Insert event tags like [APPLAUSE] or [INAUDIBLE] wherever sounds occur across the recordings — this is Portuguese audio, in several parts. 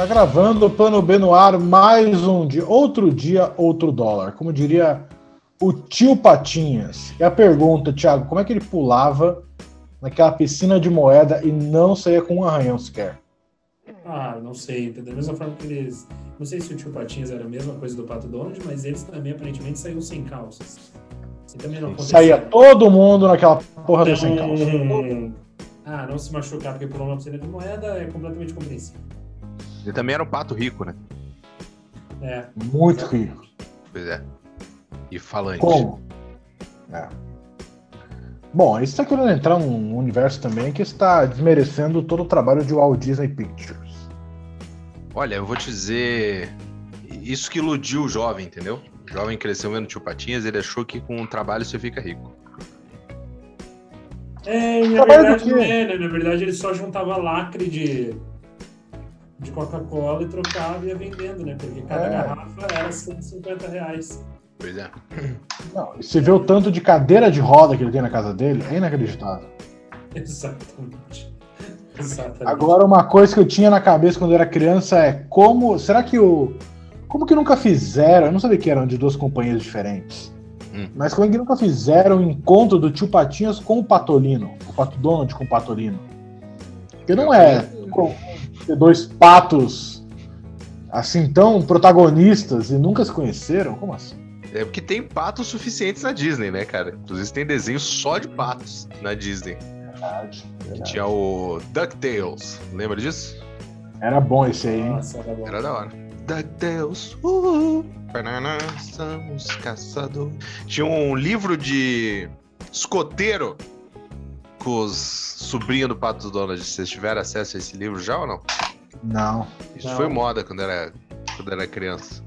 Tá gravando o Plano B no ar, mais um dia. Outro dia, outro dólar. Como diria o tio Patinhas. E a pergunta, Thiago, como é que ele pulava naquela piscina de moeda e não saía com um arranhão sequer? Ah, não sei. Da mesma forma que eles. Não sei se o tio Patinhas era a mesma coisa do Pato Donald, mas eles também aparentemente saíram sem calças. Isso também não aconteceu. Saía todo mundo naquela porra do sem calça. Então, ah, não se machucar porque pulou uma piscina de moeda é completamente compreensível. Ele também era um pato rico, né? É. Muito rico. Pois é. E falante. Como? É. Bom, aí você está querendo entrar num universo também que está desmerecendo todo o trabalho de Walt Disney Pictures. Olha, eu vou te dizer. Isso que iludiu o jovem, entendeu? O jovem cresceu vendo tio Patinhas, ele achou que com o trabalho você fica rico. É, na Trabalho verdade não é, né? Na verdade ele só juntava lacre de, de Coca-Cola e trocava e ia vendendo, né? Porque cada É. garrafa era 150 reais. Pois é. [CLEARS THROAT] Não, e você vê o tanto de cadeira de roda que ele tem na casa dele, é inacreditável. [LAUGHS] Exatamente. Exatamente. Agora, uma coisa que eu tinha na cabeça quando eu era criança é como. Será que o. Como que nunca fizeram? Eu não sabia que eram de duas companhias diferentes. Hum. Mas como é que nunca fizeram o encontro do tio Patinhas com o Patolino? O Pato Donald com o Patolino? Porque não é ter dois patos assim tão protagonistas e nunca se conheceram? Como assim? É porque tem patos suficientes na Disney, né, cara? Inclusive tem desenho só de patos na Disney. Verdade. Que tinha o DuckTales. Lembra disso? Era bom esse aí, hein? Nossa, era bom. Era da hora. DuckTales. Uh, banana, somos caçadores. Tinha um livro de escoteiro com os sobrinhos do Pato Donald. Vocês tiveram acesso a esse livro já ou não? Não. Isso Não. foi moda quando era, quando era criança.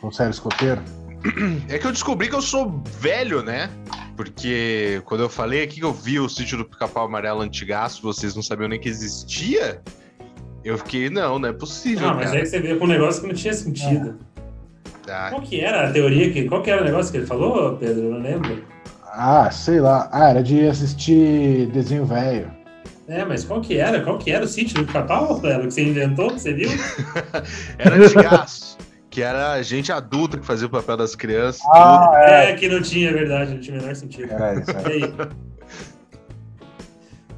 Com sério escoteiro? [CLEARS THROAT] É que eu descobri que eu sou velho, né? Porque quando eu falei aqui que eu vi o sítio do Pica-Pau Amarelo antigaço, vocês não sabiam nem que existia. Eu fiquei, não, não é possível, Não, mas cara. aí você veio com um negócio que não tinha sentido. Ah, Qual que era a teoria? Que, qual que era o negócio que ele falou, Pedro? Eu não lembro. Ah, sei lá. Ah, era de assistir desenho velho. É, mas qual que era? Qual que era o sítio do Pica-Pau? Que você inventou, que você viu? [LAUGHS] era antigaço. que era gente adulta que fazia o papel das crianças. Ah, É, que não tinha, é verdade, não tinha o menor sentido. Era isso. [LAUGHS] Aí?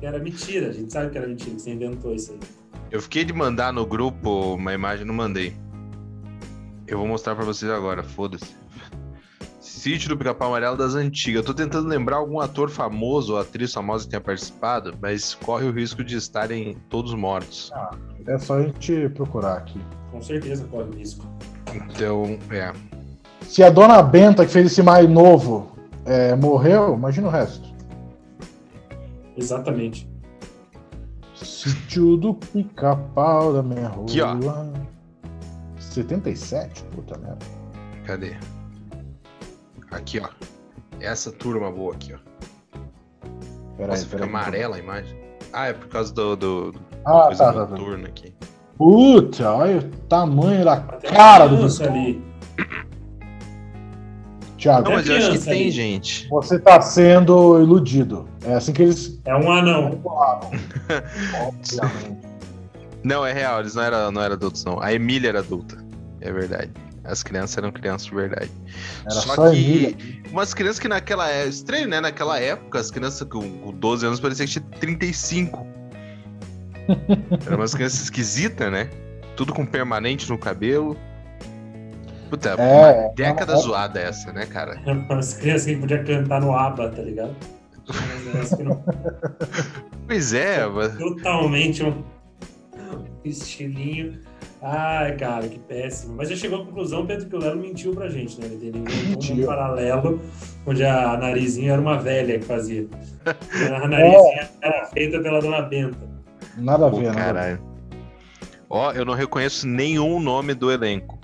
Era mentira, a gente sabe que era mentira, que você inventou isso aí. Eu fiquei de mandar no grupo uma imagem, não mandei. Eu vou mostrar pra vocês agora, foda-se. Sítio do Pica-Pau Amarelo das antigas. Eu tô tentando lembrar algum ator famoso ou atriz famosa que tenha participado, mas corre o risco de estarem todos mortos. É só a gente procurar aqui. Com certeza corre o risco. Então, é. Se a dona Benta, que fez esse mais novo, é, morreu, imagina o resto. Exatamente. Sítio do pica-pau da minha rua. Aqui, ó. 77? Puta merda. Cadê? Aqui, ó. Essa turma boa aqui, ó. Peraí, Nossa, fica amarela a imagem. Ah, é por causa do, do, do Ah, coisa tá, tá, tá. aqui. Puta, olha o tamanho da Até cara do bicho. ali. Thiago, Não, mas eu acho que tem ali. gente. você tá sendo iludido. É assim que eles É um anão. Obviamente. [LAUGHS] Não, é real, eles não eram não era adultos, não. A Emília era adulta. É verdade. As crianças eram crianças de verdade. Era Só, só, que Emília. umas crianças que naquela época. Estranho, né? Naquela época, as crianças com, com 12 anos pareciam que tinha 35. [LAUGHS] Eram umas crianças esquisitas, né? Tudo com permanente no cabelo. Puta, É, uma década é- zoada essa, né, cara? As crianças que podiam cantar no ABBA, tá ligado? Não- [LAUGHS] Pois é, mas Totalmente um estilinho. Ai, cara, que péssimo. Mas já chegou à conclusão, Pedro, que o Lelo mentiu pra gente, né? Ele inventou um paralelo, onde a narizinha era uma velha que fazia. [LAUGHS] A narizinha era feita pela dona Benta. Nada a ver, ver. caralho. Ó, eu não reconheço nenhum nome do elenco.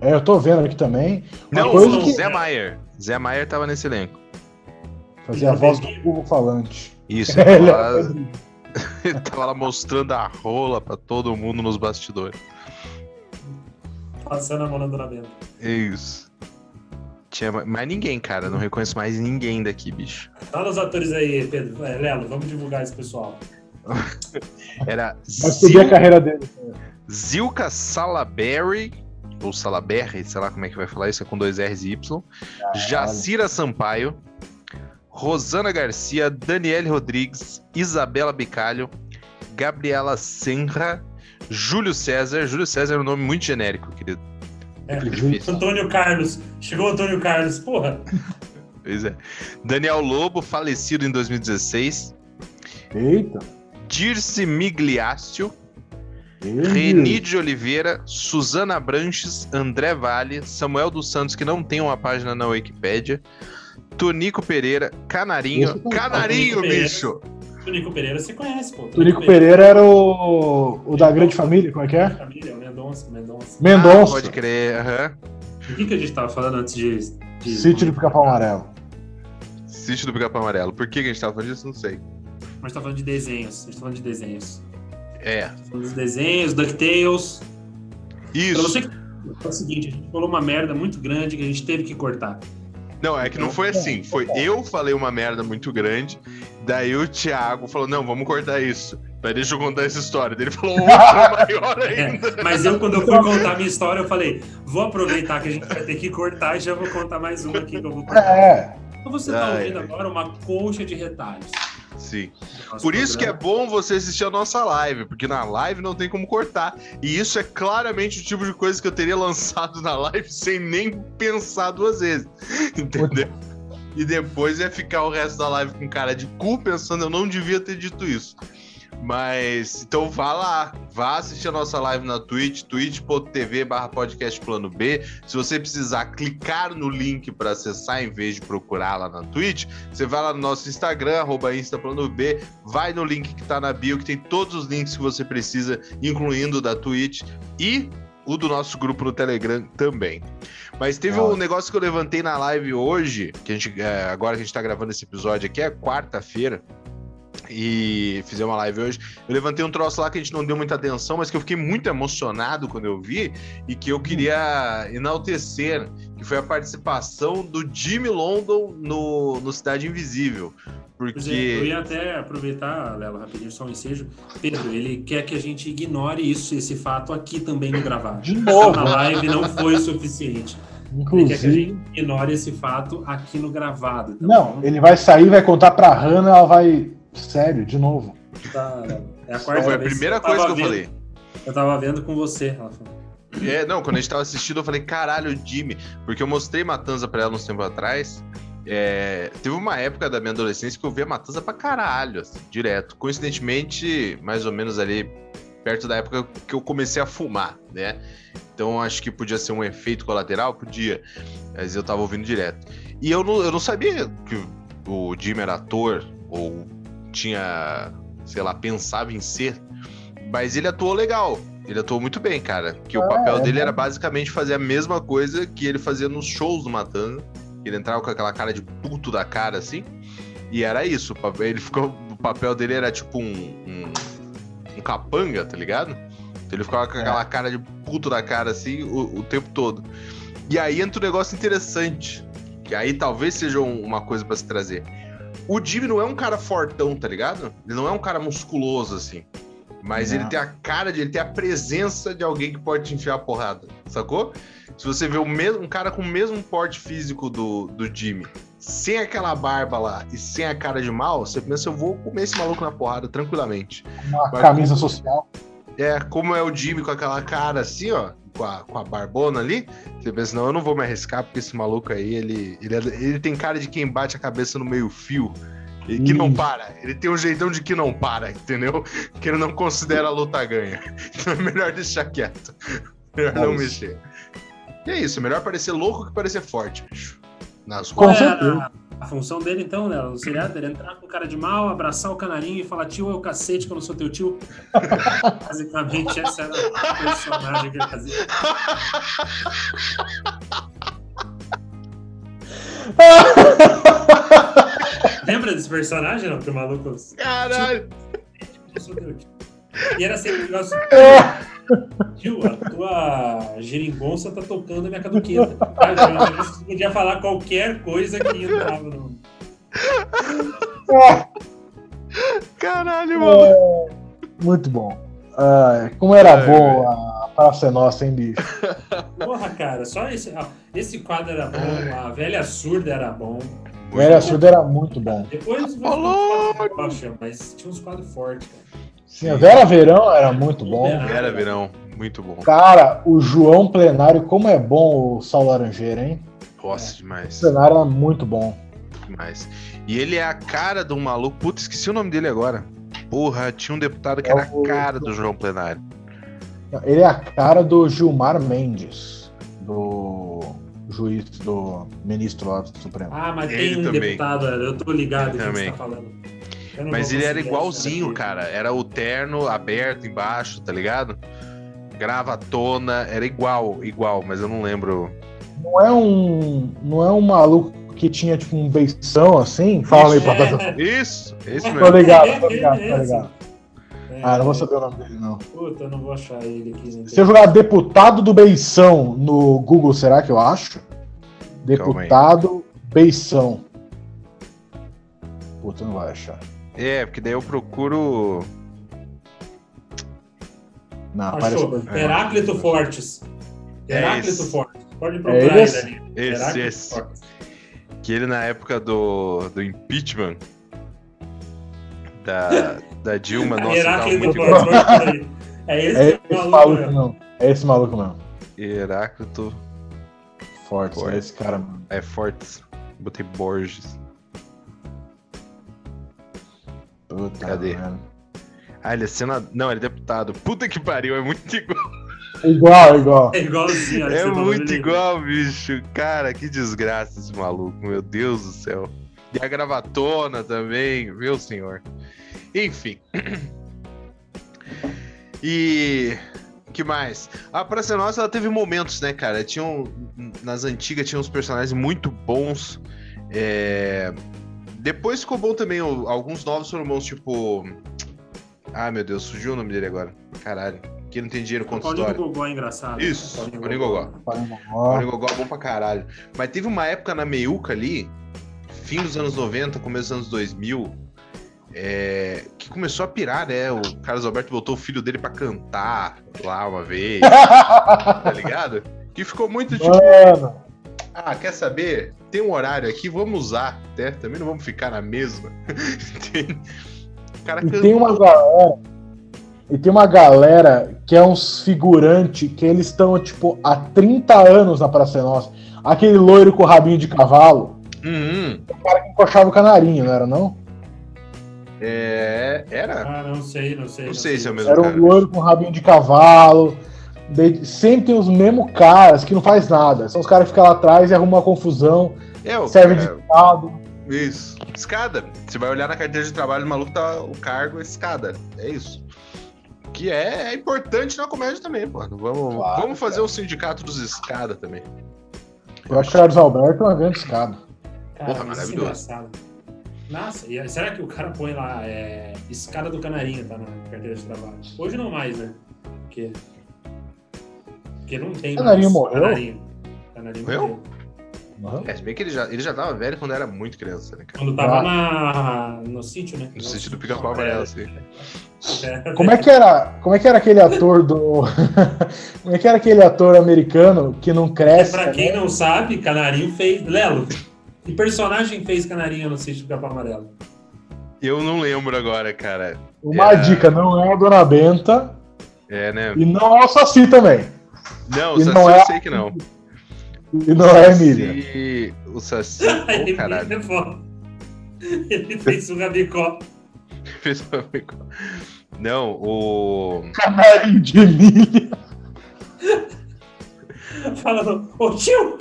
É, eu tô vendo aqui também. Uma Não, coisa o que Zé Maier. Zé Maier tava nesse elenco. fazia a voz do burro falante. Isso, [LAUGHS] ele Ele tava, é lá, mostrando a rola pra todo mundo nos bastidores. Passando a mão Benta. Isso. Tinha ma- mais ninguém, cara. Não reconheço mais ninguém daqui, bicho. Fala os atores aí, Pedro. É, Lelo, vamos divulgar esse pessoal. [LAUGHS] Era Vai subir a Zil, carreira dele. Zilka Salaberry, ou Salaberry, sei lá como é que vai falar isso, é com dois R's e Y. Jacira Sampaio, Rosana Garcia, Daniele Rodrigues, Isabela Bicalho, Gabriela Senra, Júlio César. Júlio César é um nome muito genérico, querido. É, Antônio Carlos. Chegou Antônio Carlos, porra. Pois é. Daniel Lobo, falecido em 2016. Eita. Dirce Migliaccio. Reni de Oliveira, Suzana Branches, André Vale, Samuel dos Santos, que não tem uma página na Wikipédia, Tonico Pereira, Canarinho. Não- Canarinho, Tonico Pereira. bicho! Tonico Pereira você conhece, pô. Tonico Pereira era o, o da grande família, como é que é? Família, o Mendonça, Mendonça. Ah, Mendonça. pode crer, aham. O que, que a gente tava falando antes de. de... Sítio do Pica-Pau Amarelo. Sítio do Pica-Pau Amarelo. Por que que a gente tava falando disso? Não sei. Mas tá falando de desenhos. A gente tá falando de desenhos. É. Tá falando dos desenhos, DuckTales. Pra Isso. você que. É o seguinte, a gente falou uma merda muito grande que a gente teve que cortar. Não, é que não foi assim. Foi eu falei uma merda muito grande, daí o Thiago falou: não, vamos cortar isso. Daí deixa eu contar essa história. Daí ele falou outra maior [LAUGHS] É, ainda. mas eu, quando eu fui contar a minha história, eu falei: vou aproveitar que a gente vai ter que cortar e já vou contar mais uma aqui que eu vou cortar. É. Então você tá ouvindo ai. agora uma colcha de retalhos. Sim. Nosso Por isso que é programa. bom você assistir a nossa live, porque na live não tem como cortar. E isso é claramente o tipo de coisa que eu teria [LAUGHS] lançado na live sem nem pensar duas vezes. [LAUGHS] Entendeu? E depois ia ficar o resto da live com cara de cu pensando, eu não devia ter dito isso. Mas, então vá lá, vá assistir a nossa live na Twitch, twitch.tv barra podcast plano B. Se você precisar clicar no link para acessar em vez de procurar lá na Twitch, você vai lá no nosso Instagram, arroba instaplanob, vai no link que tá na bio, que tem todos os links que você precisa, incluindo o da Twitch e o do nosso grupo no Telegram também. Mas teve Ah. um negócio que eu levantei na live hoje, que a gente, é, agora que a gente tá gravando esse episódio aqui, é quarta-feira, e fizemos uma live hoje. Eu levantei um troço lá que a gente não deu muita atenção, mas que eu fiquei muito emocionado quando eu vi e que eu queria enaltecer, que foi a participação do Jimmy London no, no Cidade Invisível. É, eu Porque. ia até aproveitar, Lela, rapidinho, só um ensejo. Pedro, ele quer que a gente ignore isso, esse fato aqui também no gravado. De novo. Na live não foi o suficiente. Ele quer que a Inclusive. gente ignore esse fato aqui no gravado. tá Não, ele vai sair, vai contar pra Hannah, ela vai. Sério, de novo. Tá, é a quarta Foi a vez primeira coisa que eu vendo- falei. Eu tava vendo com você, Rafa. É, não, quando a gente tava assistindo, eu falei, caralho, Jimmy. Porque eu mostrei Matanza pra ela uns tempos atrás. É, teve uma época da minha adolescência que eu via Matanza pra caralho, assim, direto. Coincidentemente, mais ou menos ali, perto da época que eu comecei a fumar, né? Então acho que podia ser um efeito colateral, podia. Mas eu tava ouvindo direto. E eu não, eu não sabia que o Jimmy era ator, ou tinha, sei lá, pensava em ser. Mas ele atuou legal. Ele atuou muito bem, cara. Que o Ah, papel é dele bom. era basicamente fazer a mesma coisa que ele fazia nos shows do Matanza. Ele entrava com aquela cara de puto da cara, assim. E era isso. o papel- Ele ficou. O papel dele era tipo um. um, um capanga, tá ligado? Então ele ficava com É. aquela cara de puto da cara, assim, o, o tempo todo. E aí entra um negócio interessante. Que aí talvez seja um- uma coisa pra se trazer. O Jimmy não é um cara fortão, tá ligado? Ele não é um cara musculoso, assim. Mas Não. ele tem a cara de. Ele tem a presença de alguém que pode te enfiar a porrada, sacou? Se você vê o mesmo, um cara com o mesmo porte físico do, do Jimmy, sem aquela barba lá e sem a cara de mal, você pensa, eu vou comer esse maluco na porrada tranquilamente. Uma Vai camisa com- social. É, como é o Jimmy com aquela cara assim, ó, com a, com a barbona ali, você pensa, não, eu não vou me arriscar, porque esse maluco aí, ele, ele, é- ele tem cara de quem bate a cabeça no meio fio. E que não Isso. para. Ele tem um jeitão de que não para, entendeu? Que ele não considera a luta ganha. [LAUGHS] Então é melhor deixar quieto. Melhor não Isso. mexer. E é isso, melhor parecer louco que parecer forte, bicho. Nas Com ruas. é certeza. A, função dele, então, né? O seriado era entrar com cara de mal, abraçar o canarinho e falar, tio, é o cacete que eu não sou teu tio. [LAUGHS] Basicamente, essa era a personagem que ele fazia. Lembra desse personagem, não? Que o maluco... Caralho! E era sempre um negócio... [LAUGHS] Tio, a tua geringonça tá tocando a minha caduqueta. Você podia falar qualquer coisa que entrava no... Caralho, mano. É, Muito bom. Ah, como era Ai, bom a Praça é Nossa, hein, bicho? Porra, cara, só esse, ó, esse quadro era bom, a velha surda era bom. O Velha Surda era muito bom. Depois Falou! Poxa, mas tinha uns quadros fortes, cara. Sim, a Vera Verão era muito bom. Era verão, muito bom. Cara, o João Plenário, como é bom o Sal Laranjeira, hein? Nossa, O demais. Plenário era muito bom. demais. E ele é a cara de um maluco. Puta, esqueci o nome dele agora. Porra, tinha um deputado que É era o- a cara do João Plenário. Ele é a cara do Gilmar Mendes, do juiz, do ministro lá do Supremo. Ah, mas Ele tem um também. deputado, eu tô ligado Ele que você também. tá falando. Mas ele era igualzinho, cara. Era o terno aberto embaixo, tá ligado? Gravatona, era igual, igual, mas eu não lembro. Não é um. Não é um maluco que tinha tipo um beição assim? Fala aí, Isso, papai. é. Isso, esse Tô mesmo. ligado, tô ligado, tô [LAUGHS] ligado. É, Ah, não vou saber o nome dele, não. Puta, eu não vou achar ele aqui. né? Se eu jogar deputado do Beição no Google, será que eu acho? Deputado Beição. Puta, não vai achar. É, porque daí eu procuro. Não, Achou? aparece. Heráclito Fortes. É Heráclito esse. Fortes. Pode procurar É esse? ele ali. Esse, Heráclito esse. Fortes. Que ele na época do, do impeachment da, da Dilma, nossa, tava Heráclito muito Fortes. É [LAUGHS] esse, É esse maluco, maluco, mesmo. não. É esse maluco, não. Heráclito Forte, Forte. é esse cara, mano. é Fortes. Botei Borges. Puta, Cadê? mano. Ah, ele é senador. Não, ele é deputado. Puta que pariu, é muito igual. Igual, igual. É igualzinho. É falou muito igual, bicho. Cara, que desgraça esse maluco, meu Deus do céu. E a gravatona também, meu senhor. Enfim. [CLEARS THROAT] E. que mais? A Praça Nossa ela teve momentos, né, cara? Tinham. Nas antigas tinha uns personagens muito bons. É, Depois ficou bom também. o- Alguns novos foram bons, tipo. Ah, meu Deus, surgiu o nome dele agora. Caralho. Que não tem dinheiro contra Paulinho história. Gogó é engraçado. Isso, Paulinho Paulinho Gogó. Mario Gogó é bom pra caralho. Mas teve uma época na meiuca ali, fim dos anos 90, começo dos anos 2000, é, que começou a pirar, né? O Carlos Alberto botou o filho dele pra cantar lá uma vez, [LAUGHS] tá ligado? Que ficou muito tipo, Mano, ah, quer saber? Tem um horário aqui, vamos usar, né? Também não vamos ficar na mesma. [LAUGHS] Tem- o cara e tem uma galera. E tem uma galera que é uns figurantes que eles estão, tipo, há 30 anos na Praça é Nossa. Aquele loiro com o rabinho de cavalo. Uhum. O cara que encoxava o canarinho, não era não? É, era? Ah, não sei, não sei. Não sei se é o mesmo Era cara. um loiro com rabinho de cavalo. Sempre tem os mesmos caras que não faz nada. São os caras que ficam lá atrás e arrumam uma confusão, É, o serve cara- de estado. Isso. Escada. Você vai olhar na carteira de trabalho, o maluco tá o cargo é escada. É isso. Que é, é importante na comédia também, mano. Vamos, Claro, vamos fazer o sindicato dos escada também. Eu acho que o Carlos Alberto é uma grande escada. Cara, Porra, é maravilhoso. engraçado. Nossa, e será que o cara põe lá é, escada do canarinho, tá na carteira de trabalho? Hoje não mais, né? Porque, porque não tem Canarinho mais morreu? Canarinho. Canarinho Morreu? morreu. Uhum. É, se bem que ele já, ele já tava velho quando era muito criança, né, cara? Quando tava Ah. na, no sítio, né? No sentido do pica-pau amarelo, assim. É, Como é que era? Como é que era aquele ator do. [LAUGHS] como é que era aquele ator americano que não cresce? pra quem né? não sabe, Canarinho fez. Lelo, que personagem fez Canarinho no sítio do Capão Amarelo? Eu não lembro agora, cara. Uma É. dica, não é a Dona Benta É, né? e não é o Saci também. Não, E o Saci não é- eu sei que não. E não é Emília. O Saci. [LAUGHS] Ô, caralho. Ele fez o Rabicó. [LAUGHS] Fez um amigo. Não, o. Canarinho de milha. [LAUGHS] Falando, ô tio!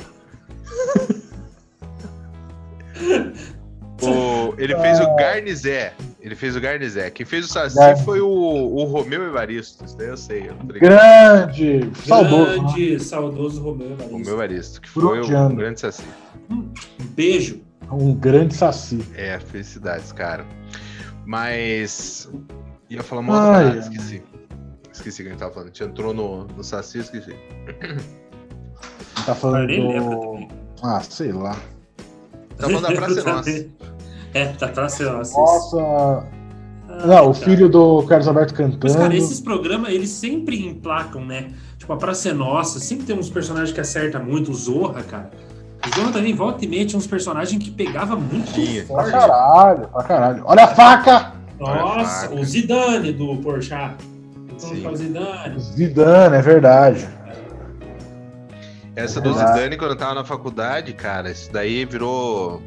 O, ele fez o Garnizé. Ele fez o Garnizé. Quem fez o Saci Garnizé. foi o, o Romeu Evaristo. Isso daí eu sei. Eu ligado. Grande. Saudoso. né? Grande, saudoso Romeu Evaristo. Romeu Evaristo, que foi o Fruteando. grande Saci. Um beijo. Um grande Saci. É, felicidades, cara. Mas. Ia falar uma outra parada, ai. esqueci. Esqueci o que a gente tava falando. A gente entrou no, no Saci, esqueci. Tá falando do. Ah, sei lá. Tá falando da [LAUGHS] Praça é Nossa. É, Praça é Nossa. Nossa. Não, o filho do Carlos Alberto cantando. Mas, cara, esses programas, eles sempre emplacam, né? Tipo, a Praça é Nossa, sempre tem uns personagens que acertam muito. O Zorra, cara. O Zorra também, volta e meia, tinha uns personagens que pegava muito. Pra forte. caralho, pra caralho. Olha a faca! Nossa, a o Zidane do Porchat. Então, Sim. o Zidane. Zidane, é verdade. Essa do Verdade. Zidane, quando eu tava na faculdade, cara, isso daí virou.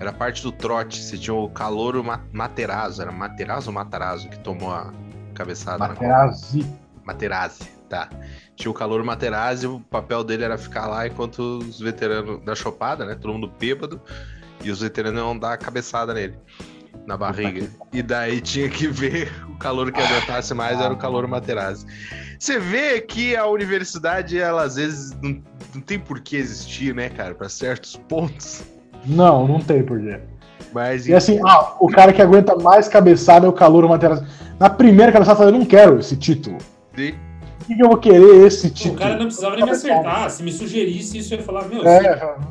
Era parte do trote. Você tinha o Calouro Ma- Materazzo. Era Materazzo ou Matarazzo que tomou a cabeçada? Materazzi. Materazzi, tá. Tinha o Calouro Materazzi, o papel dele era ficar lá enquanto os veteranos da chopada, né? Todo mundo bêbado. E os veteranos iam dar a cabeçada nele. Na barriga. E daí tinha que ver o calor que aguentasse mais era o calor Materazzi. Você vê que a universidade, ela às vezes não, não tem por que existir, né, cara, pra certos pontos. Não, não tem porquê. Mas E assim, ah, o cara que aguenta mais cabeçada é o calor Materazzi. Na primeira cabeçada, eu falei, eu não quero esse título. Por que que eu vou querer esse O título? cara não precisava nem me acertar. Se me sugerisse isso, eu ia falar, meu, É, você,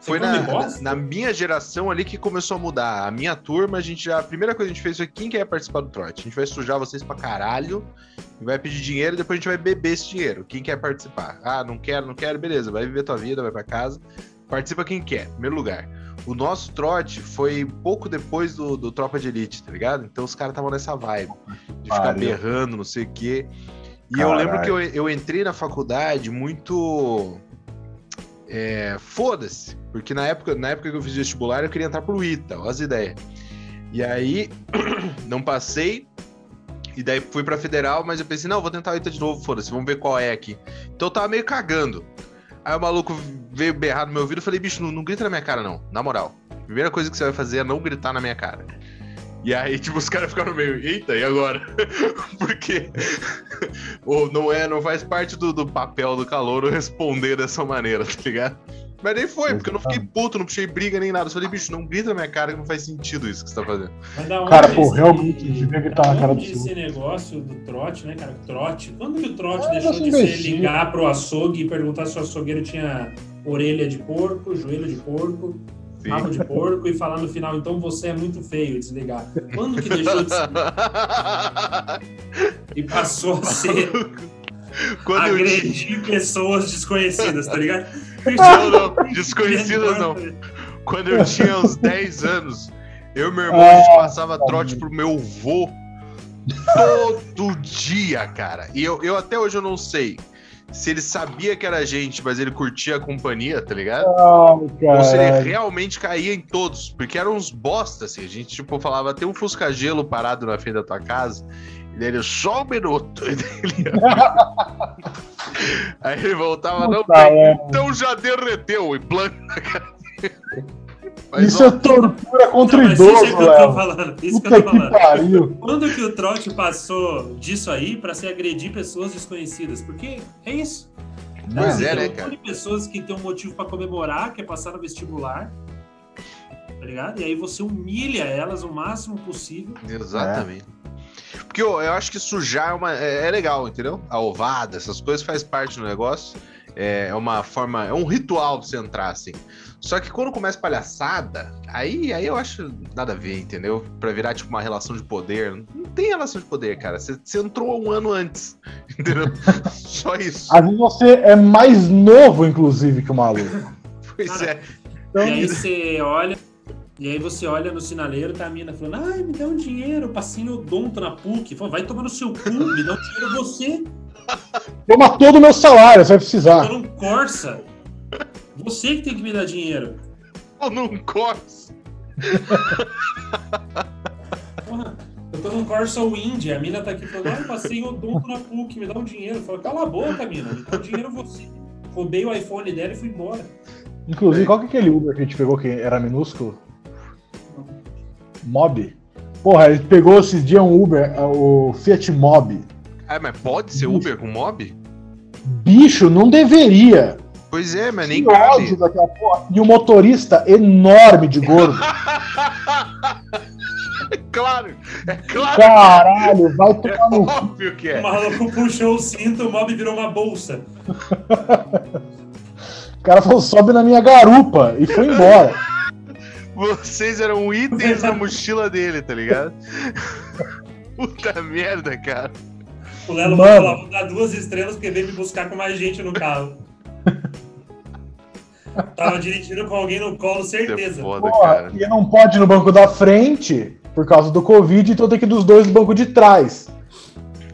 foi na, na minha geração ali que começou a mudar. A minha turma, a gente já. A primeira coisa que a gente fez foi quem quer participar do trote. A gente vai sujar vocês pra caralho, e vai pedir dinheiro e depois a gente vai beber esse dinheiro. Quem quer participar? Ah, não quero, não quero, beleza, vai viver tua vida, vai pra casa. Participa quem quer, primeiro lugar. O nosso trote foi pouco depois do, do Tropa de Elite, tá ligado? Então os caras estavam nessa vibe de ficar Pariu. berrando, não sei o quê. E eu Caralho. lembro que eu, eu entrei na faculdade muito. É, Foda-se. Porque na época, na época que eu fiz vestibular, eu queria entrar pro ITA, olha as ideias. E aí, [CLEARS THROAT] não passei. E daí fui pra federal, mas eu pensei, não, vou tentar o ITA de novo, foda-se, vamos ver qual é aqui. Então eu tava meio cagando. Aí o maluco veio berrar no meu ouvido, eu falei, bicho, não, não grita na minha cara, não. Na moral. Primeira coisa que você vai fazer é não gritar na minha cara. E aí, [LAUGHS] tipo, os caras ficaram meio, eita, e agora? [LAUGHS] Porque [LAUGHS] ou não é, não faz parte do, do papel do calor responder dessa maneira, tá ligado? Mas nem foi, porque eu não fiquei puto, não puxei briga nem nada. Eu falei, bicho, não grita na minha cara que não faz sentido isso que você tá fazendo. Cara, pô, esse- realmente, devia gritar na cara do esse negócio do trote, né, cara? Trote. Quando que o trote Ah, deixou você de ser imbecil. ligar pro açougue e perguntar se o açougueiro tinha orelha de porco, joelho de porco, rabo de porco e falar no final, então você é muito feio, desligar. Quando que deixou de ser [LAUGHS] e passou a ser Quando eu agredir pessoas desconhecidas, tá ligado? [LAUGHS] Não, não, desconhecidas não. Quando eu tinha uns 10 anos, eu e meu irmão, a gente Ah, passava trote pro meu vô todo dia, cara. E eu, eu até hoje eu não sei se ele sabia que era gente, mas ele curtia a companhia, tá ligado? Ai, Ou se ele realmente caía em todos, porque eram uns bosta, assim. A gente, tipo, falava, tem um fusca-gelo parado na frente da tua casa, ele, só um minuto. [LAUGHS] Ele Aí ele voltava, não tem, merda. então já derreteu, e planta na cara dele. Mas, Isso ó, é tortura contra Não, o mas isso é idoso, que eu tô falando. Isso que Puta eu tô que falando. pariu. Quando que o trote passou disso aí pra se agredir pessoas desconhecidas? Porque é isso. Pois Tem é, né, cara? de pessoas que tem um motivo pra comemorar, que é passar no vestibular. Tá ligado? E aí você humilha elas o máximo possível. Exatamente. Porque eu, eu acho que sujar é, uma, é, é legal, entendeu? A ovada, essas coisas faz parte do negócio. É, é uma forma, é um ritual de você entrar, assim. Só que quando começa palhaçada, aí, aí eu acho nada a ver, entendeu? Pra virar tipo uma relação de poder. Não tem relação de poder, cara. Você, você entrou um ano antes, [LAUGHS] entendeu? Só isso. Às vezes você é mais novo, inclusive, que o maluco. Pois Cara, é. Então, E aí você olha. E aí você olha no sinaleiro, tá a mina falando, ai, me dá um dinheiro, passei odonto na PUC. Fala, vai tomar no seu cu, me dá um dinheiro você. toma todo o meu salário, você vai precisar. Eu não Corsa. Você que tem que me dar dinheiro. Eu não gosto. Porra, eu tô num Corsa Wind, a mina tá aqui falando, ai, passei odonto na PUC, me dá um dinheiro. Fala, cala a boca, mina, me dá um dinheiro você. Roubei o iPhone dela e fui embora. Inclusive, qual que é aquele Uber que a gente pegou que era minúsculo? Mob. Porra, ele pegou esse dia um Uber, o Fiat Mob. Ah, mas pode ser Uber com mob? Bicho, não deveria. Pois é, mas nem cabe. daquela porra. E o motorista enorme de gordo. [LAUGHS] claro, é claro. Caralho, vai É tomar no cu. óbvio que O é. maluco puxou o cinto, o mob virou uma bolsa. [LAUGHS] O cara falou, sobe na minha garupa e foi embora. Vocês eram itens na mochila dele, tá ligado? [LAUGHS] Puta merda, cara. O Lelo Mano. falou, vou dar duas estrelas porque veio me buscar com mais gente no carro. [LAUGHS] Tava dirigindo com alguém no colo, é certeza. foda, cara. e não pode ir no banco da frente por causa do Covid, então tem que ir dos dois no banco de trás.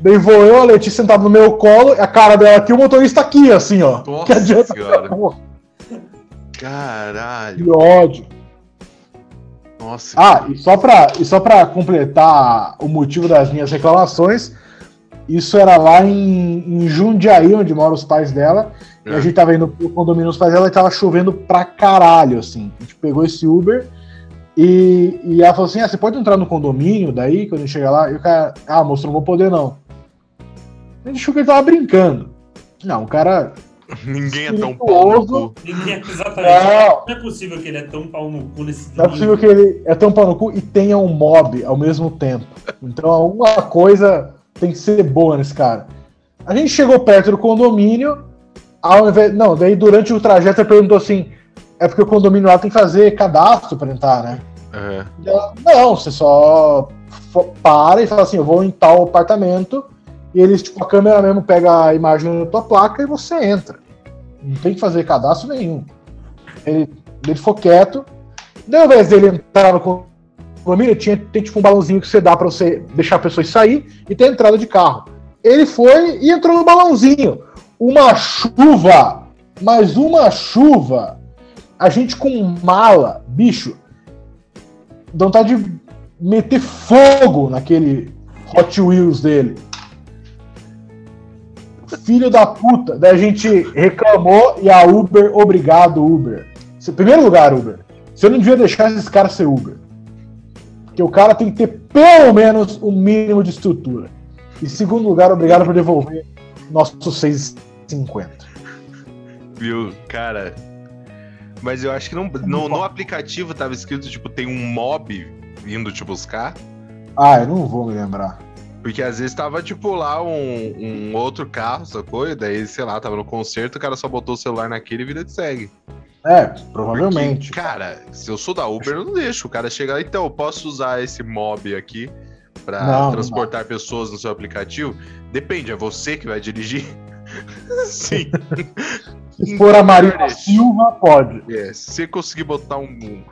Daí vou eu, a Letícia sentada no meu colo, a cara dela aqui, o motorista aqui, assim, ó. Nossa que adianta? Caralho. que ódio. Nossa. Ah, e só pra, e só pra completar o motivo das minhas reclamações, isso era lá em, em Jundiaí, onde moram os pais dela. E a É. gente tava indo pro condomínio dos pais dela e tava chovendo pra caralho, assim. A gente pegou esse Uber e, e ela falou assim: ah, você pode entrar no condomínio daí, quando a gente chegar lá? E o cara, ah, moço, não vou poder não. A gente achou que ele tava brincando. Não, o cara. Ninguém é tão pau no cu. Ninguém, exatamente. Não, Não é possível que ele é tão pau no cu nesse não é possível que ele é tão pau no cu e tenha um mob ao mesmo tempo. Então alguma coisa tem que ser boa nesse cara. A gente chegou perto do condomínio, ao invés. Não, daí durante o trajeto ele perguntou assim: é porque o condomínio lá tem que fazer cadastro pra entrar, né? É. E ela, não, você só para e fala assim: eu vou em tal apartamento. E eles, tipo, a câmera mesmo pega a imagem da tua placa e você entra. Não tem que fazer cadastro nenhum. Ele, ele ficou quieto. Ao invés dele entrar no condomínio, tinha, tem tipo um balãozinho que você dá pra você deixar a pessoa sair e ter entrada de carro. Ele foi e entrou no balãozinho. Uma chuva, mas uma chuva. A gente com mala, bicho, dá vontade de meter fogo naquele Hot Wheels dele. Filho da puta. Daí a gente reclamou e a Uber, obrigado, Uber. Em primeiro lugar, Uber. Você não devia deixar esses caras ser Uber. Porque o cara tem que ter pelo menos um mínimo de estrutura. E em segundo lugar, obrigado por devolver nossos 6,50. Viu, cara. Mas eu acho que não, no, no aplicativo tava escrito, tipo, tem um mob vindo te buscar. Ah, eu não vou me lembrar. Porque às vezes tava, tipo, lá um, um outro carro, sacou? E daí, sei lá, tava no concerto, o cara só botou o celular naquele e vida de segue. É, provavelmente. Porque, cara, se eu sou da Uber, eu não deixo. O cara chega lá, então, eu posso usar esse mob aqui pra Não, transportar pessoas no seu aplicativo? Depende, é você que vai dirigir? [LAUGHS] Sim. Se for a Marina Interesse. Silva, pode. É, se você conseguir botar um,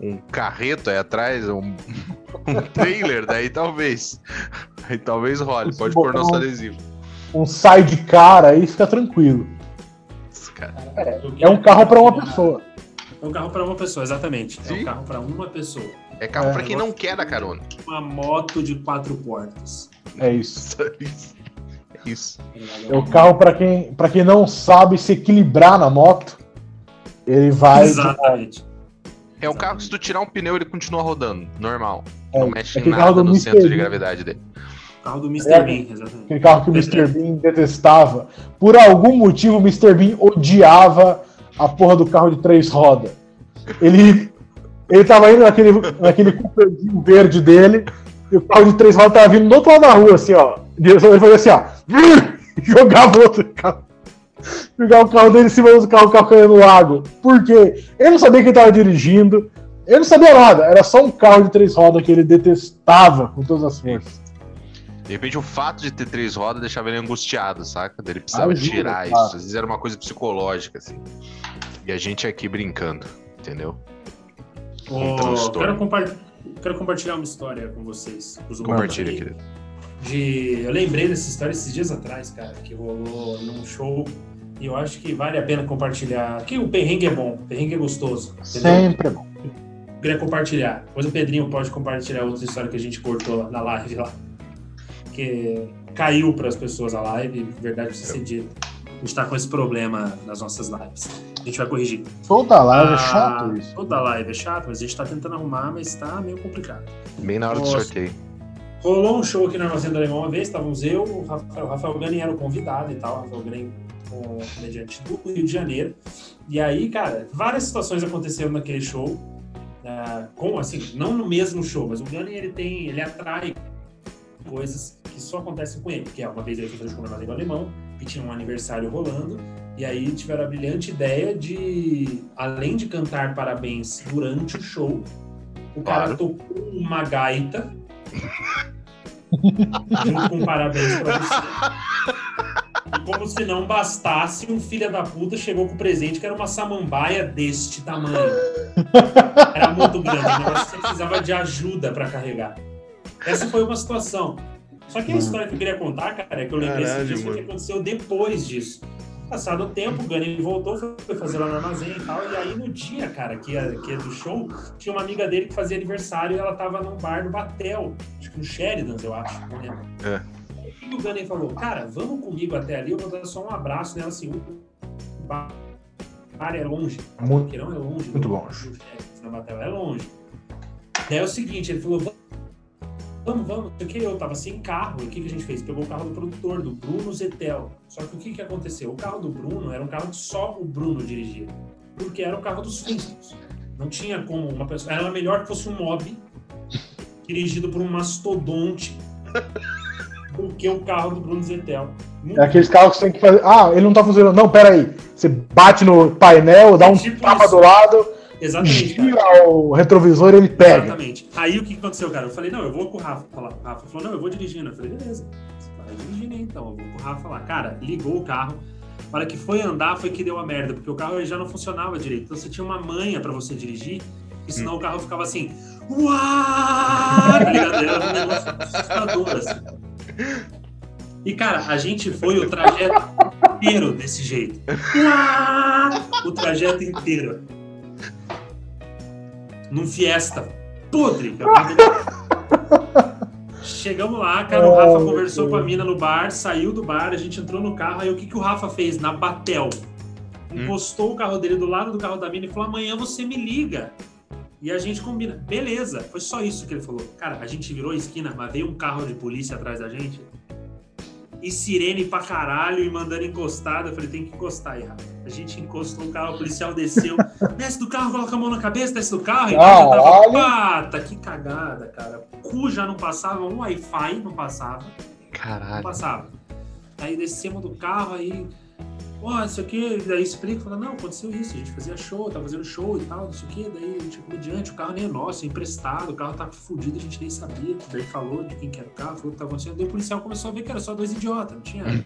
um carreto aí atrás, um, [LAUGHS] um trailer, daí talvez. Aí talvez role, pode pôr nosso um- adesivo. Um sidecar aí fica tranquilo. Cara, É um carro pra uma pessoa. É um carro pra uma pessoa, exatamente. É Sim. um carro pra uma pessoa. é carro É, pra quem não quer dar carona. Uma moto de quatro portas. É isso. [LAUGHS] Isso. É isso. tá ligado? É o carro pra quem, pra quem não sabe se equilibrar na moto. Ele vai. Exatamente. É um carro que se tu tirar um pneu, ele continua rodando, normal. É, não mexe em nada do no centro de Bean. gravidade dele. O carro do Mr. É. Bean, exatamente. Aquele carro que o Mr. Bean detestava. Por algum motivo, o Mr. Bean odiava a porra do carro de três rodas. Ele, ele tava indo naquele, naquele Cooperzinho verde dele, e o carro de três rodas tava vindo do outro lado da rua, assim, ó. Ele fazia assim, ó. [LAUGHS] Jogava o outro carro. Jogava o carro dele em cima do carro, o carro caindo no lago. Por quê? Ele não sabia quem tava dirigindo. Ele não sabia nada. Era só um carro de três rodas que ele detestava com todas as forças. De repente, o fato de ter três rodas deixava ele angustiado, saca? Ele precisava Ajuda, tirar claro. isso. Às vezes era uma coisa psicológica, assim. E a gente aqui brincando, entendeu? Um Ô, transtorno. quero, compa- quero compartilhar uma história com vocês. com os ouvintes Compartilha, querido. de. Eu lembrei dessa história esses dias atrás, cara, que rolou num show. E eu acho que vale a pena compartilhar. Que o perrengue é bom, o perrengue é gostoso. Entendeu? Sempre é bom. Eu queria compartilhar. Depois o Pedrinho pode compartilhar outra história que a gente cortou lá na live lá. Que caiu para as pessoas a live, verdade precisa ser dita. A gente tá com esse problema nas nossas lives. A gente vai corrigir. Toda live é Ah, chato isso. Toda live é chato, mas a gente tá tentando arrumar, mas tá meio complicado. Bem na hora do Nossa. sorteio. Rolou um show aqui no Armazém do Alemão uma vez, estávamos eu, o Rafael, o Rafael Gani era o convidado e tal, o Rafael Gani um comediante do Rio de Janeiro. E aí, cara, várias situações aconteceram naquele show, ah, com assim, não no mesmo show, mas o Gani ele tem, ele atrai coisas que só acontecem com ele, que é uma vez ele foi fazer show do Alemão, e tinha um aniversário rolando, E aí tiveram a brilhante ideia de, além de cantar parabéns durante o show, o cara Claro. tocou uma gaita [LAUGHS] junto com parabéns pra você. [LAUGHS] E como se não bastasse, um filho da puta chegou com o presente que era uma samambaia deste tamanho. Era muito grande, o negócio você precisava de ajuda pra carregar. Essa foi uma situação. Só que a história que eu queria contar, cara, é que eu lembrei Caralho, esse disso, foi o que aconteceu depois disso. Passado o tempo, o Gunny voltou, foi fazer lá no armazém e tal. E aí no dia, cara, que é, que é do show, tinha uma amiga dele que fazia aniversário e ela tava num bar do Batel. Acho que no Sheridans, eu acho. Não lembro. É. Aí o Gunny falou, cara, vamos comigo até ali, eu vou dar só um abraço nela assim. O bar é longe. Muito, Boqueirão é longe. Muito longe. do Sheridans, na Batel é longe. Daí é o seguinte, ele falou, vamos, vamos, não sei o que, eu tava sem carro, e o que, que a gente fez? Pegou o carro do produtor, do Bruno Zetel. Só que o que, que aconteceu? O carro do Bruno era um carro que só o Bruno dirigia, porque era o carro dos Flintstones. Não tinha como uma pessoa. Era melhor que fosse um mob dirigido por um mastodonte [LAUGHS] do que o carro do Bruno Zetel. Muito É aqueles carros que você tem que fazer. Ah, ele não tá funcionando. Não, pera aí. Você bate no painel, dá um Tipo tapa isso. do lado, Exatamente. cara. gira o retrovisor e ele pega. Exatamente. Aí o que aconteceu, cara? Eu falei, não, eu vou com o Rafa falar. O Rafa falou, não, eu vou dirigindo. Eu falei, beleza, você vai dirigindo aí, então. Eu vou com o Rafa lá. Cara, ligou o carro. Na hora que foi andar, foi que deu a merda, porque o carro já não funcionava direito. Então você tinha uma manha pra você dirigir, e senão o carro ficava assim. Uau! [LAUGHS] Tá ligado? Era um negócio assustador, assim. E, cara, a gente foi o trajeto inteiro desse jeito. Uau! O trajeto inteiro. Num Fiesta podre. Chegamos lá, cara, o Rafa conversou com a mina no bar, saiu do bar, a gente entrou no carro, aí o que, que o Rafa fez? Na Batel. Encostou o carro dele do lado do carro da mina e falou: amanhã você me liga. E a gente combina. Beleza, foi só isso que ele falou. Cara, a gente virou a esquina, mas veio um carro de polícia atrás da gente. E sirene pra caralho e mandando encostada. Eu falei, tem que encostar aí, Rafa. A gente encostou o carro, o policial desceu. [LAUGHS] desce do carro, coloca a mão na cabeça, desce do carro. E Ah, tava, pata, que cagada, cara. Cu já não passava, um Wi-Fi não passava. Não Caralho. passava. Aí descemos do carro, aí. Pô, não sei o que, daí explica, fala, não, aconteceu isso, a gente fazia show, tava fazendo show e tal, não sei o que, daí a gente é comediante, o carro nem é nosso, é emprestado, o carro tá fudido, a gente nem sabia, daí falou de quem que era o carro, falou o que tava acontecendo, daí o policial começou a ver que era só dois idiotas, não tinha. [LAUGHS]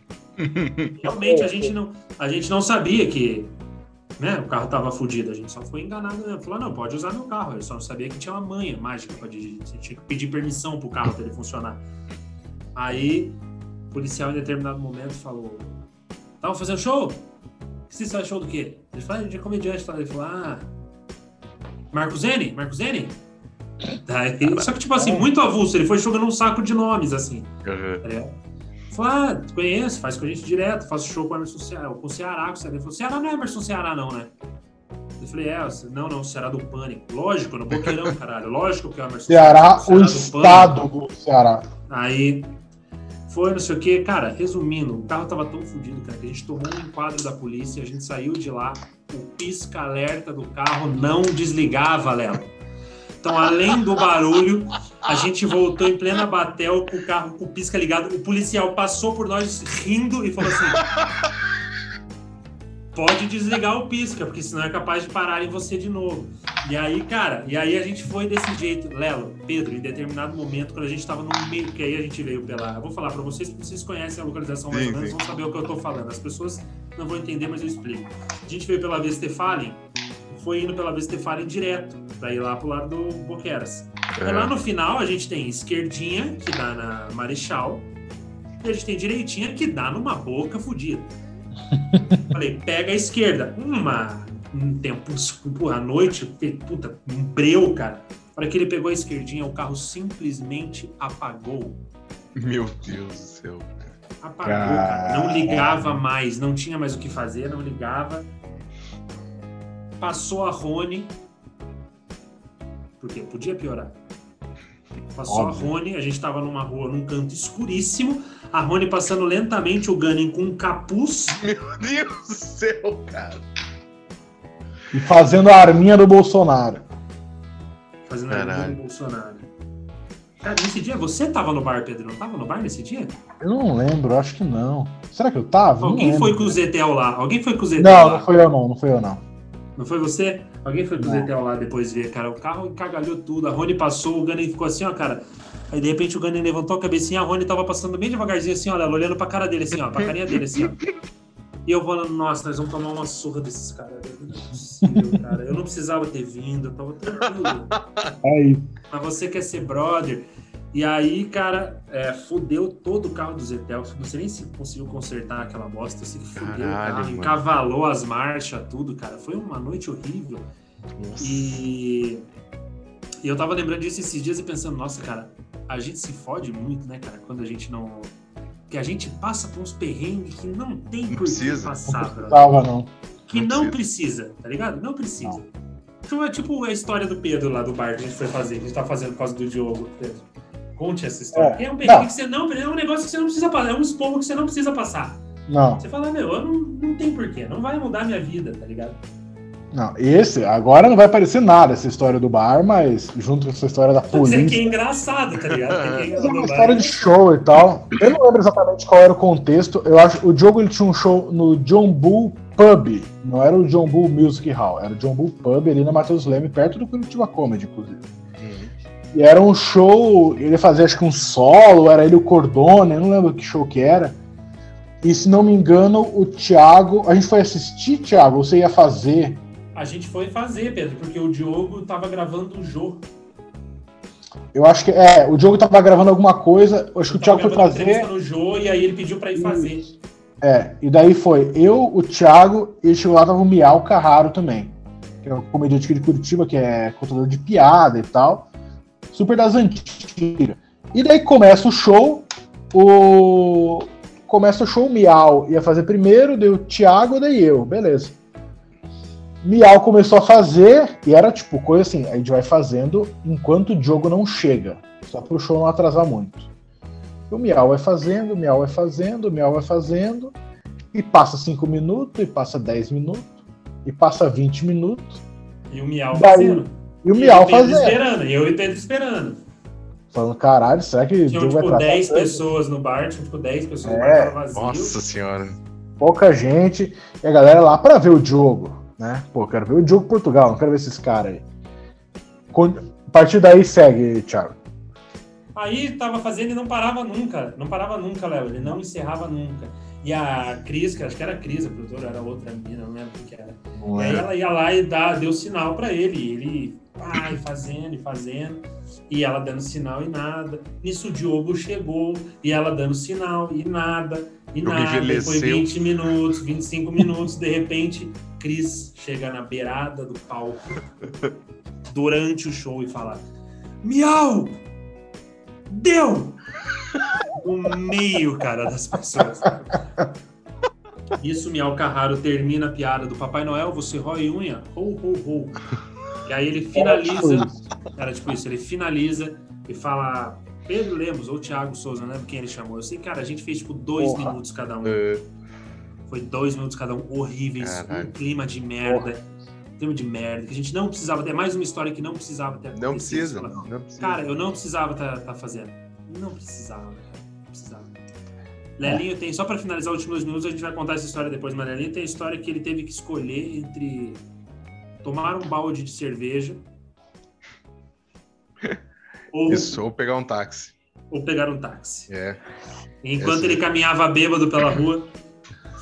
Realmente a gente não, a gente não sabia que né, o carro tava fudido, a gente só foi enganado mesmo. Falou, não, pode usar meu carro, eu só não sabia que tinha uma manha mágica pra dirigir, você tinha que pedir permissão pro carro pra ele funcionar. Aí, o policial em determinado momento falou: Tava fazendo show? Você faz show do quê? Ele falou: "Ah, A gente é comediante. Ele falou: Ah, Marco Zene? Marco Zene? Daí, só que, tipo assim, muito avulso. Ele foi jogando um saco de nomes, assim. Uhum. Tá? Falou: Ah, conheço, faz com a gente direto, faço show com o Emerson Ceará, com o Ceará. Com o Ceará. Ele falou: Ceará não é Emerson Ceará, não, né? Eu falei: É, não, não, Ceará do Pânico. Lógico, no Boqueirão, [LAUGHS] caralho. Lógico que é o Emerson Ceará, o do estado do Ceará. Aí foi, não sei o que. Cara, resumindo, o carro tava tão fodido, cara, que a gente tomou um enquadro da polícia, a gente saiu de lá, o pisca-alerta do carro não desligava, Léo. Então, além do barulho, a gente voltou em plena batel com o carro com o pisca ligado. O policial passou por nós rindo e falou assim: pode desligar o pisca, porque senão é capaz de parar em você de novo. E aí, cara, e aí a gente foi desse jeito. Lelo, Pedro, em determinado momento, quando a gente tava no meio, que aí a gente veio pela. Eu vou falar pra vocês, porque vocês conhecem a localização mais Sim, ou menos, sim. vão saber o que eu tô falando. As pessoas não vão entender, mas eu explico. A gente veio pela Westfalen, foi indo pela Westfalen direto, pra ir lá pro lado do Boqueras. Aí lá no final a gente tem esquerdinha, que dá na Marechal, e a gente tem direitinha, que dá numa boca fodida. [LAUGHS] Falei, pega a esquerda. Uma, um tempo, escuro, à noite, puta, um breu, cara. Na hora que ele pegou a esquerdinha, o carro simplesmente apagou. Meu Deus do céu. Apagou, cara. Não ligava mais, não tinha mais o que fazer, não ligava. Passou a Rony. Porque podia piorar. Passou Óbvio. a Rony, a gente tava numa rua, num canto escuríssimo. A Rony passando lentamente, o Gunning com um capuz. Meu Deus do céu, cara. E fazendo a arminha do Bolsonaro. Fazendo a Caralho. do Bolsonaro. Cara, nesse dia você tava no bar, Pedro? Não tava no bar nesse dia? Eu não lembro, acho que não. Será que eu tava? Não Alguém foi com o Zetel lá? Alguém foi com o Zetel Não, lá? não foi eu não, não foi eu não. Não foi você? Alguém foi com o Não. Zetel lá depois ver, cara. O carro encagalhou tudo. A Rony passou, o Gunner ficou assim, ó, cara. Aí de repente o Gunner levantou a cabecinha, a Rony tava passando bem devagarzinho assim, olha, ela olhando pra cara dele assim, ó, pra carinha dele assim, ó. E eu falando, nossa, nós vamos tomar uma surra desses caras. Não é possível, cara. Eu não precisava ter vindo, eu tava tranquilo. [LAUGHS] Aí, Mas você quer ser brother. E aí, cara, é, fudeu todo o carro do Zetel. Não sei nem se conseguiu consertar aquela bosta. Eu sei que fudeu Caralho, o carro, mano. encavalou as marchas, tudo, cara. Foi uma noite horrível. Nossa. E, e eu tava lembrando disso esses dias e pensando, nossa, cara, a gente se fode muito, né, cara, quando a gente não. Que a gente passa por uns perrengues que não tem Não por que precisa. não passar, brother. tava não. Que Não não precisa, tá ligado? Não precisa. Então é tipo a história do Pedro lá do bar que a gente foi fazer, que a gente tá fazendo por causa do Diogo, Pedro. Conte essa história. É. É, um perrengue Não. que você não. É um negócio que você não precisa passar, é um esporro que você não precisa passar. Não, Você fala, meu, eu não, não tem porquê, não vai mudar minha vida, tá ligado? não. Esse, agora não vai parecer nada essa história do bar, mas junto com essa história da Isso polícia. aqui é engraçado, tá ligado? [LAUGHS] É é uma do história bar- de show e tal. Eu não lembro exatamente qual era o contexto. Eu acho o Diogo ele tinha um show no John Bull Pub. Não era o John Bull Music Hall, era o John Bull Pub ali na Matheus Leme, perto do Curitiba Comedy, inclusive. E era um show, ele fazia acho que um solo, era ele o Cordone, eu não lembro que show que era. E se não me engano, o Thiago. A gente foi assistir, Thiago, ou você ia fazer? A gente foi fazer, Pedro, porque o Diogo tava gravando o jogo. Eu acho que. É, o Diogo tava gravando alguma coisa, eu acho que o Thiago foi fazer. no Jô e aí ele pediu pra ir fazer. É, e daí foi eu, o Thiago, e chegou lá tava o Miau Carraro também. Que é um comediante aqui de Curitiba, que é contador de piada e tal. Super das antigas. E daí começa o show, o. Começa o show, o Miau ia fazer primeiro, daí o Thiago, daí eu, beleza. Miau começou a fazer, e era tipo coisa assim, a gente vai fazendo enquanto o jogo não chega, só pro show não atrasar muito. O Miau vai fazendo, o Miau vai fazendo, o Miau vai fazendo, e passa 5 minutos, e passa 10 minutos, e passa 20 minutos, E o Miau Daí, fazendo. E o E Miau e fazendo. esperando. E eu e Pedro esperando. Falando, caralho, será que o Tinham jogo vai tipo atrasar 10 tanto? pessoas no bar, tinham tipo 10 pessoas no É. bar, tava vazio. Nossa senhora. Pouca gente, e a galera lá pra ver o jogo, né? Pô, quero ver o jogo Portugal, não quero ver esses caras aí. A partir daí segue, Thiago. Aí tava fazendo e não parava nunca. Não parava nunca, Léo. Ele não encerrava nunca. E a Cris, que acho que era a Cris, a produtora, era outra menina, não lembro o que era. Não E aí ela ia lá e dá, deu sinal pra ele. E ele, ai, fazendo e fazendo. E ela dando sinal e nada. Nisso o Diogo chegou e ela dando sinal e nada. E Diogo nada. Foi envelheceu. 20 minutos, 25 minutos. De repente, Cris chega na beirada do palco durante o show e fala: Miau! Deu! No meio, cara, das pessoas. Isso, Miau Carraro termina a piada do Papai Noel, você rói unha, ho, ho, ho. E aí ele finaliza, era tipo isso, ele finaliza e fala Pedro Lemos ou Thiago Souza, não lembro quem ele chamou. Eu sei, cara, a gente fez tipo dois Porra. minutos cada um. É, Foi dois minutos cada um, horríveis, Caralho. um clima de merda. Um clima de merda, que a gente não precisava ter. É mais uma história que não precisava ter Não acontecido. precisa. Não precisa. Cara, eu não precisava estar fazendo. Não precisava, cara. Não precisava. Lelinho tem, só pra finalizar os últimos dois minutos, a gente vai contar essa história depois, mas Lelinho tem a história que ele teve que escolher entre tomar um balde de cerveja [LAUGHS] ou, Isso, ou pegar um táxi. ou pegar um táxi. É. Enquanto Essa- ele caminhava bêbado pela rua,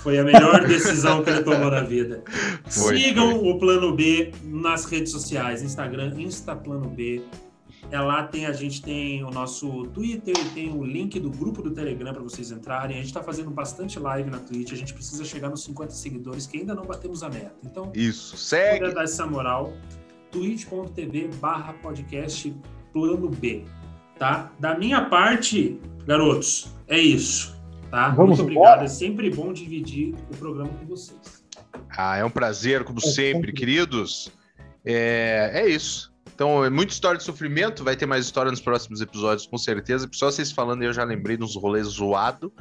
foi a melhor [LAUGHS] decisão que ele tomou na vida. Foi, Sigam o Plano B nas redes sociais, Instagram, Instaplano B. É lá tem a gente tem o nosso Twitter, tem o link do grupo do Telegram para vocês entrarem. A gente está fazendo bastante live na Twitch. A gente precisa chegar nos 50 seguidores, que ainda não batemos a meta. Então, Isso. Segue. dar essa moral. twitch.tv barra podcast plano B. Tá? Da minha parte, garotos, é isso. Tá? Vamos Muito obrigado. embora? É sempre bom dividir o programa com vocês. Ah, é um prazer, como É sempre, sempre. queridos. É, é isso. Então, é muita história de sofrimento. Vai ter mais história nos próximos episódios, com certeza. Só vocês falando, eu já lembrei de uns rolês zoado.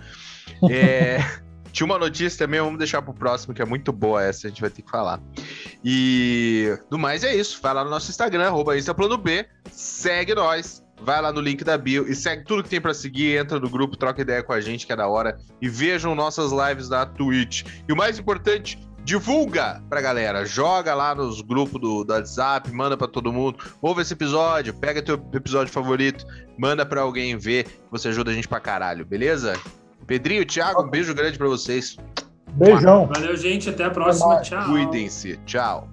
É, [LAUGHS] tinha uma notícia também, vamos deixar pro próximo, que é muito boa essa, a gente vai ter que falar. E do mais é isso. Vai lá no nosso Instagram, arroba InstaPlanoB. Segue nós. vai lá no link da bio e segue tudo que tem para seguir, entra no grupo, troca ideia com a gente, que é da hora, e vejam nossas lives da Twitch. E o mais importante, divulga pra galera, joga lá nos grupos do, do WhatsApp, manda para todo mundo, ouve esse episódio, pega teu episódio favorito, manda para alguém ver, você ajuda a gente pra caralho, beleza? Pedrinho, Thiago, um beijo grande para vocês. Beijão. Valeu, gente. Até a próxima. Tchau. Cuidem-se. Tchau.